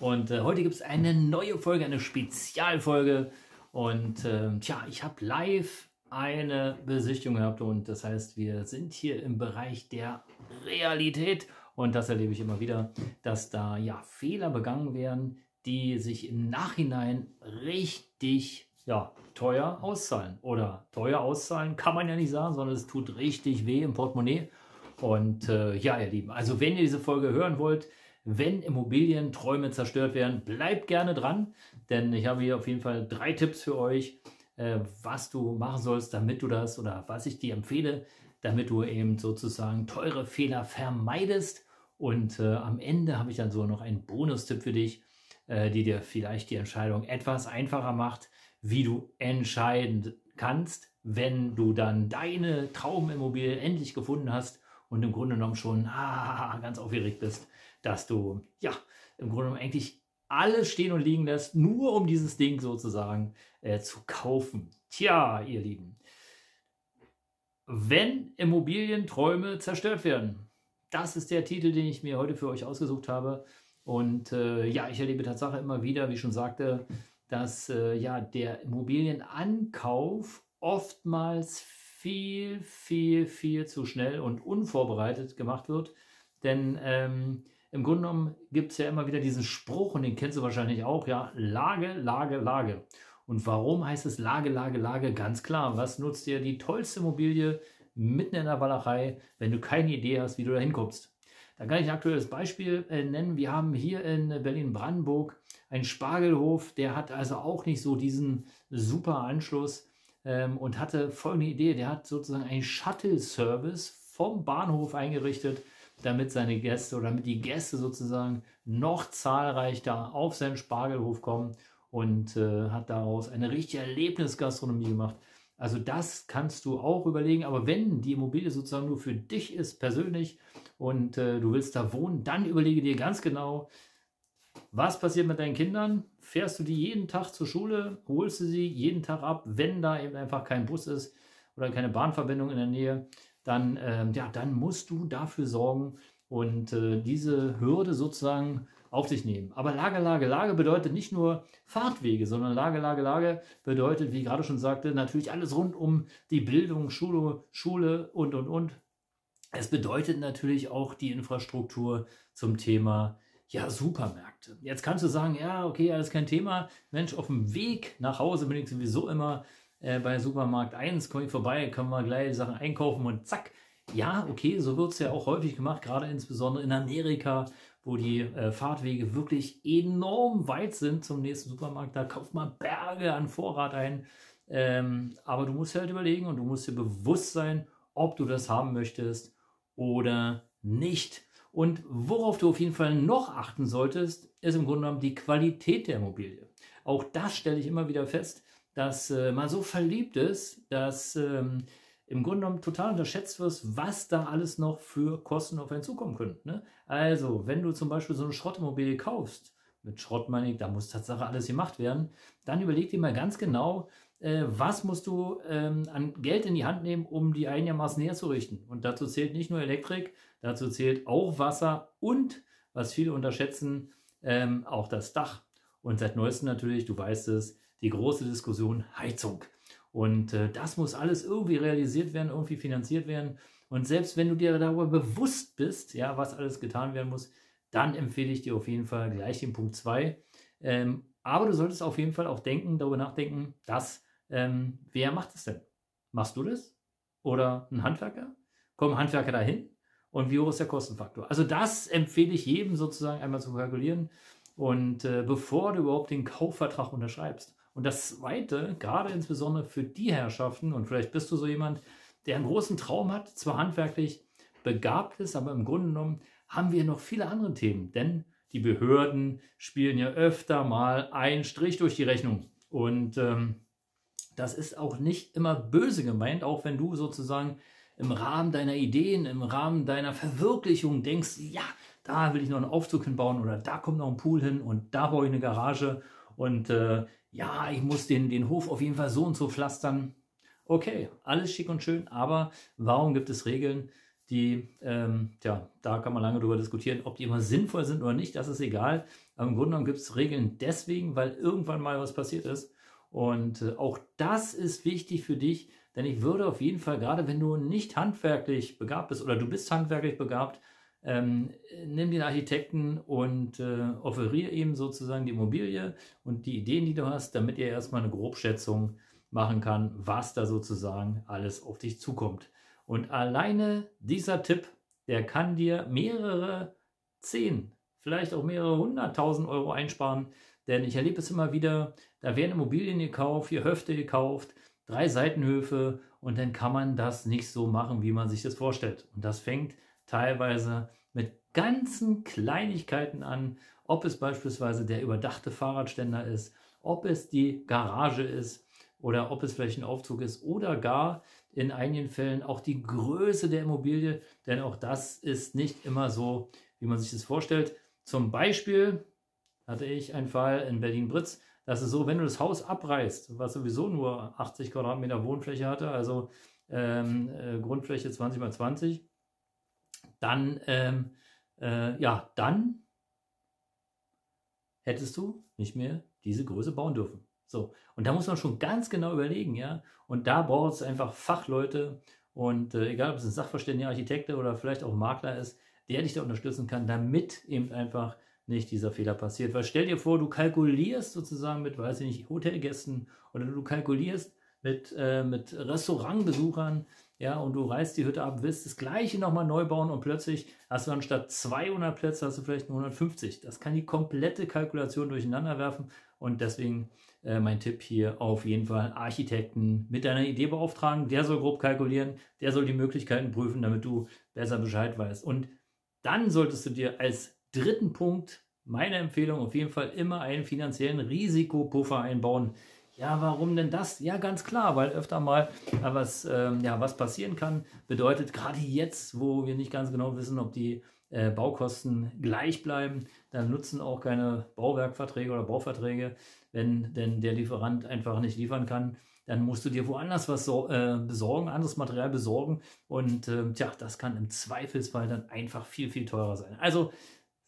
Und äh, heute gibt es eine neue Folge, eine Spezialfolge. Und äh, tja, ich habe live eine Besichtigung gehabt und das heißt, wir sind hier im Bereich der Realität und das erlebe ich immer wieder, dass da ja Fehler begangen werden, die sich im Nachhinein richtig ja, teuer auszahlen. Oder teuer auszahlen kann man ja nicht sagen, sondern es tut richtig weh im Portemonnaie. Und äh, ja, ihr Lieben, also wenn ihr diese Folge hören wollt, wenn Immobilienträume zerstört werden, bleibt gerne dran, denn ich habe hier auf jeden Fall drei Tipps für euch, äh, was du machen sollst, damit du das oder was ich dir empfehle, damit du eben sozusagen teure Fehler vermeidest. Und äh, am Ende habe ich dann so noch einen Bonustipp für dich, äh, die dir vielleicht die Entscheidung etwas einfacher macht, wie du entscheiden kannst, wenn du dann deine Traumimmobilie endlich gefunden hast und im Grunde genommen schon ah, ganz aufgeregt bist, dass du ja im Grunde eigentlich alles stehen und liegen lässt, nur um dieses Ding sozusagen äh, zu kaufen. Tja, ihr Lieben, wenn Immobilienträume zerstört werden, das ist der Titel, den ich mir heute für euch ausgesucht habe. Und äh, ja, ich erlebe Tatsache immer wieder, wie ich schon sagte, dass äh, ja der Immobilienankauf oftmals viel, viel, viel zu schnell und unvorbereitet gemacht wird. Denn ähm, im Grunde genommen gibt es ja immer wieder diesen Spruch, und den kennst du wahrscheinlich auch, ja, Lage, Lage, Lage. Und warum heißt es Lage, Lage, Lage? Ganz klar, was nutzt dir die tollste Immobilie mitten in der Walachei, wenn du keine Idee hast, wie du da hinkommst? Da kann ich ein aktuelles Beispiel äh, nennen. Wir haben hier in Berlin-Brandenburg einen Spargelhof, der hat also auch nicht so diesen super Anschluss ähm, und hatte folgende Idee. Der hat sozusagen einen Shuttle-Service vom Bahnhof eingerichtet damit seine Gäste oder damit die Gäste sozusagen noch zahlreicher auf seinen Spargelhof kommen und äh, hat daraus eine richtige Erlebnisgastronomie gemacht. Also das kannst du auch überlegen, aber wenn die Immobilie sozusagen nur für dich ist, persönlich, und äh, du willst da wohnen, dann überlege dir ganz genau, was passiert mit deinen Kindern? Fährst du die jeden Tag zur Schule? Holst du sie jeden Tag ab, wenn da eben einfach kein Bus ist oder keine Bahnverbindung in der Nähe? Dann, äh, ja, dann musst du dafür sorgen und äh, diese Hürde sozusagen auf sich nehmen. Aber Lage, Lage, Lage bedeutet nicht nur Fahrtwege, sondern Lage, Lage, Lage bedeutet, wie ich gerade schon sagte, natürlich alles rund um die Bildung, Schule, Schule und, und, und. Es bedeutet natürlich auch die Infrastruktur zum Thema ja, Supermärkte. Jetzt kannst du sagen, ja, okay, alles kein Thema. Mensch, auf dem Weg nach Hause bin ich sowieso immer äh, bei Supermarkt 1, komme ich vorbei, können wir gleich Sachen einkaufen und zack. Ja, okay, so wird es ja auch häufig gemacht, gerade insbesondere in Amerika, wo die äh, Fahrtwege wirklich enorm weit sind zum nächsten Supermarkt. Da kauft man Berge an Vorrat ein. Ähm, aber du musst halt überlegen und du musst dir bewusst sein, ob du das haben möchtest oder nicht. Und worauf du auf jeden Fall noch achten solltest, ist im Grunde genommen die Qualität der Immobilie. Auch das stelle ich immer wieder fest dass äh, man so verliebt ist, dass ähm, im Grunde genommen total unterschätzt wird, was da alles noch für Kosten auf einen zukommen können. Ne? Also, wenn du zum Beispiel so eine Schrottimmobilie kaufst, mit Schrott meine ich, da muss Tatsache alles gemacht werden, dann überleg dir mal ganz genau, äh, was musst du ähm, an Geld in die Hand nehmen, um die einigermaßen herzurichten. Und dazu zählt nicht nur Elektrik, dazu zählt auch Wasser und, was viele unterschätzen, ähm, auch das Dach. Und seit neuestem natürlich, du weißt es, die große Diskussion Heizung. Und äh, das muss alles irgendwie realisiert werden, irgendwie finanziert werden. Und selbst wenn du dir darüber bewusst bist, ja, was alles getan werden muss, dann empfehle ich dir auf jeden Fall gleich den Punkt 2. Ähm, aber du solltest auf jeden Fall auch denken, darüber nachdenken, dass ähm, wer macht es denn? Machst du das? Oder ein Handwerker? Kommen Handwerker dahin? Und wie hoch ist der Kostenfaktor? Also das empfehle ich jedem sozusagen einmal zu kalkulieren. Und äh, bevor du überhaupt den Kaufvertrag unterschreibst, und das Zweite, gerade insbesondere für die Herrschaften, und vielleicht bist du so jemand, der einen großen Traum hat, zwar handwerklich begabt ist, aber im Grunde genommen haben wir noch viele andere Themen. Denn die Behörden spielen ja öfter mal einen Strich durch die Rechnung. Und ähm, das ist auch nicht immer böse gemeint, auch wenn du sozusagen im Rahmen deiner Ideen, im Rahmen deiner Verwirklichung denkst, ja, da will ich noch einen Aufzug hinbauen oder da kommt noch ein Pool hin und da baue ich eine Garage und äh, ja, ich muss den, den Hof auf jeden Fall so und so pflastern. Okay, alles schick und schön, aber warum gibt es Regeln, die, ähm, ja, da kann man lange darüber diskutieren, ob die immer sinnvoll sind oder nicht, das ist egal. Aber im Grunde genommen gibt es Regeln deswegen, weil irgendwann mal was passiert ist. Und äh, auch das ist wichtig für dich, denn ich würde auf jeden Fall, gerade wenn du nicht handwerklich begabt bist oder du bist handwerklich begabt, ähm, nimm den Architekten und äh, offeriere ihm sozusagen die Immobilie und die Ideen, die du hast, damit er erstmal eine Grobschätzung machen kann, was da sozusagen alles auf dich zukommt. Und alleine dieser Tipp, der kann dir mehrere zehn, vielleicht auch mehrere hunderttausend Euro einsparen. Denn ich erlebe es immer wieder, da werden Immobilien gekauft, vier Höfte gekauft, drei Seitenhöfe und dann kann man das nicht so machen, wie man sich das vorstellt. Und das fängt teilweise mit ganzen Kleinigkeiten an, ob es beispielsweise der überdachte Fahrradständer ist, ob es die Garage ist oder ob es vielleicht ein Aufzug ist oder gar in einigen Fällen auch die Größe der Immobilie, denn auch das ist nicht immer so, wie man sich das vorstellt. Zum Beispiel hatte ich einen Fall in Berlin-Britz, das ist so, wenn du das Haus abreißt, was sowieso nur 80 Quadratmeter Wohnfläche hatte, also ähm, äh, Grundfläche 20 mal 20, dann, ähm, äh, ja, dann hättest du nicht mehr diese Größe bauen dürfen. So, und da muss man schon ganz genau überlegen, ja. Und da braucht es einfach Fachleute und äh, egal, ob es ein Sachverständiger, Architekte oder vielleicht auch Makler ist, der dich da unterstützen kann, damit eben einfach nicht dieser Fehler passiert. Weil stell dir vor, du kalkulierst sozusagen mit, weiß ich nicht, Hotelgästen oder du kalkulierst mit, äh, mit Restaurantbesuchern, ja, und du reißt die Hütte ab, willst das gleiche nochmal neu bauen und plötzlich hast du anstatt 200 Plätze, hast du vielleicht nur 150. Das kann die komplette Kalkulation durcheinander werfen und deswegen äh, mein Tipp hier auf jeden Fall Architekten mit deiner Idee beauftragen. Der soll grob kalkulieren, der soll die Möglichkeiten prüfen, damit du besser Bescheid weißt. Und dann solltest du dir als dritten Punkt meine Empfehlung auf jeden Fall immer einen finanziellen Risikopuffer einbauen. Ja, warum denn das? Ja, ganz klar, weil öfter mal was, ähm, ja, was passieren kann. Bedeutet gerade jetzt, wo wir nicht ganz genau wissen, ob die äh, Baukosten gleich bleiben, dann nutzen auch keine Bauwerkverträge oder Bauverträge, wenn denn der Lieferant einfach nicht liefern kann. Dann musst du dir woanders was so, äh, besorgen, anderes Material besorgen. Und äh, tja, das kann im Zweifelsfall dann einfach viel, viel teurer sein. Also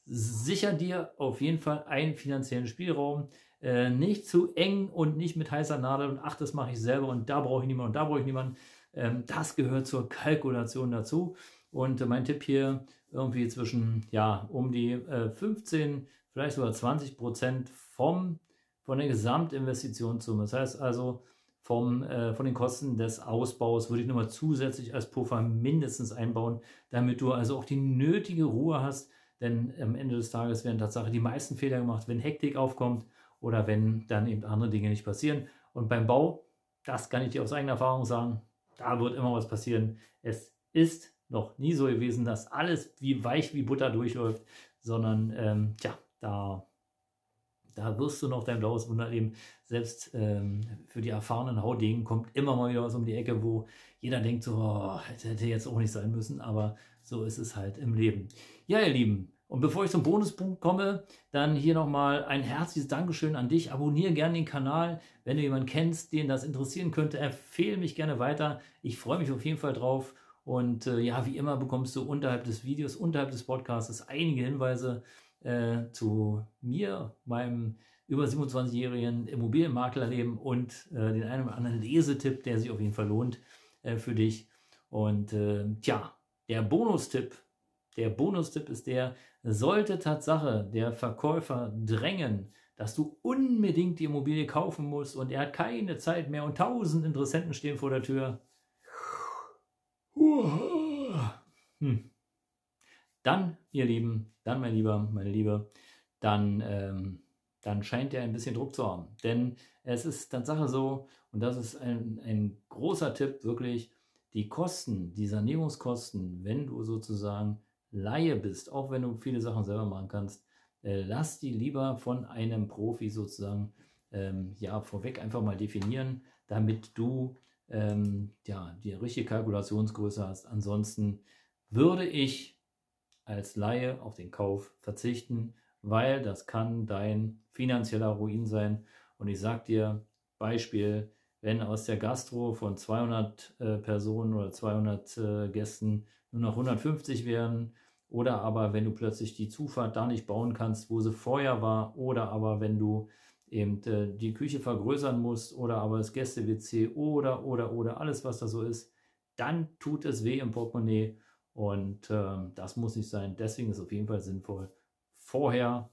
sicher dir auf jeden Fall einen finanziellen Spielraum. Äh, nicht zu eng und nicht mit heißer Nadel und ach, das mache ich selber und da brauche ich niemanden und da brauche ich niemanden. Ähm, das gehört zur Kalkulation dazu. Und äh, mein Tipp hier irgendwie zwischen, ja, um die äh, 15, vielleicht sogar 20 Prozent vom, von der Gesamtinvestitionssumme. Das heißt also, vom, äh, von den Kosten des Ausbaus würde ich nochmal zusätzlich als Puffer mindestens einbauen, damit du also auch die nötige Ruhe hast, denn am Ende des Tages werden Tatsache die meisten Fehler gemacht, wenn Hektik aufkommt oder wenn dann eben andere Dinge nicht passieren. Und beim Bau, das kann ich dir aus eigener Erfahrung sagen, da wird immer was passieren. Es ist noch nie so gewesen, dass alles wie weich wie Butter durchläuft, sondern ähm, tja, da, da wirst du noch dein blaues Wunder erleben. Selbst ähm, für die erfahrenen Haudegen kommt immer mal wieder was um die Ecke, wo jeder denkt so, oh, das hätte jetzt auch nicht sein müssen, aber so ist es halt im Leben. Ja, ihr Lieben, und bevor ich zum Bonuspunkt komme, dann hier nochmal ein herzliches Dankeschön an dich. Abonniere gerne den Kanal. Wenn du jemanden kennst, den das interessieren könnte, empfehle mich gerne weiter. Ich freue mich auf jeden Fall drauf. Und äh, ja, wie immer bekommst du unterhalb des Videos, unterhalb des Podcasts einige Hinweise äh, zu mir, meinem über 27-jährigen Immobilienmaklerleben und äh, den einen oder anderen Lesetipp, der sich auf jeden Fall lohnt äh, für dich. Und äh, tja, der Bonustipp der Bonustipp ist der, sollte Tatsache der Verkäufer drängen, dass du unbedingt die Immobilie kaufen musst und er hat keine Zeit mehr und tausend Interessenten stehen vor der Tür. Hm. Dann, ihr Lieben, dann, mein Lieber, meine Liebe, dann, ähm, dann scheint er ein bisschen Druck zu haben. Denn es ist Tatsache so, und das ist ein, ein großer Tipp, wirklich, die Kosten, die Sanierungskosten, wenn du sozusagen Laie bist, auch wenn du viele Sachen selber machen kannst, äh, lass die lieber von einem Profi sozusagen ähm, ja, vorweg einfach mal definieren, damit du ähm, ja, die richtige Kalkulationsgröße hast. Ansonsten würde ich als Laie auf den Kauf verzichten, weil das kann dein finanzieller Ruin sein. Und ich sage dir, Beispiel, wenn aus der Gastro von 200 äh, Personen oder 200 äh, Gästen nur noch 150 werden, oder aber wenn du plötzlich die Zufahrt da nicht bauen kannst, wo sie vorher war, oder aber wenn du eben äh, die Küche vergrößern musst oder aber das Gäste-WC oder, oder, oder alles, was da so ist, dann tut es weh im Portemonnaie und äh, das muss nicht sein. Deswegen ist es auf jeden Fall sinnvoll, vorher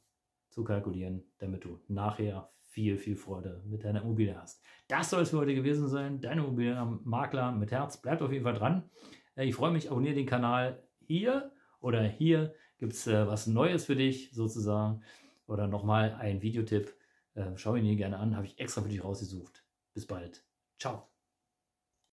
zu kalkulieren, damit du nachher viel, viel Freude mit deiner Immobilie hast. Das soll es für heute gewesen sein. Deine Immobilienmakler mit Herz. Bleibt auf jeden Fall dran. Äh, ich freue mich, abonniere den Kanal hier oder hier gibt es äh, was Neues für dich sozusagen oder nochmal ein Videotipp. Äh, schau ihn dir gerne an, habe ich extra für dich rausgesucht. Bis bald. Ciao.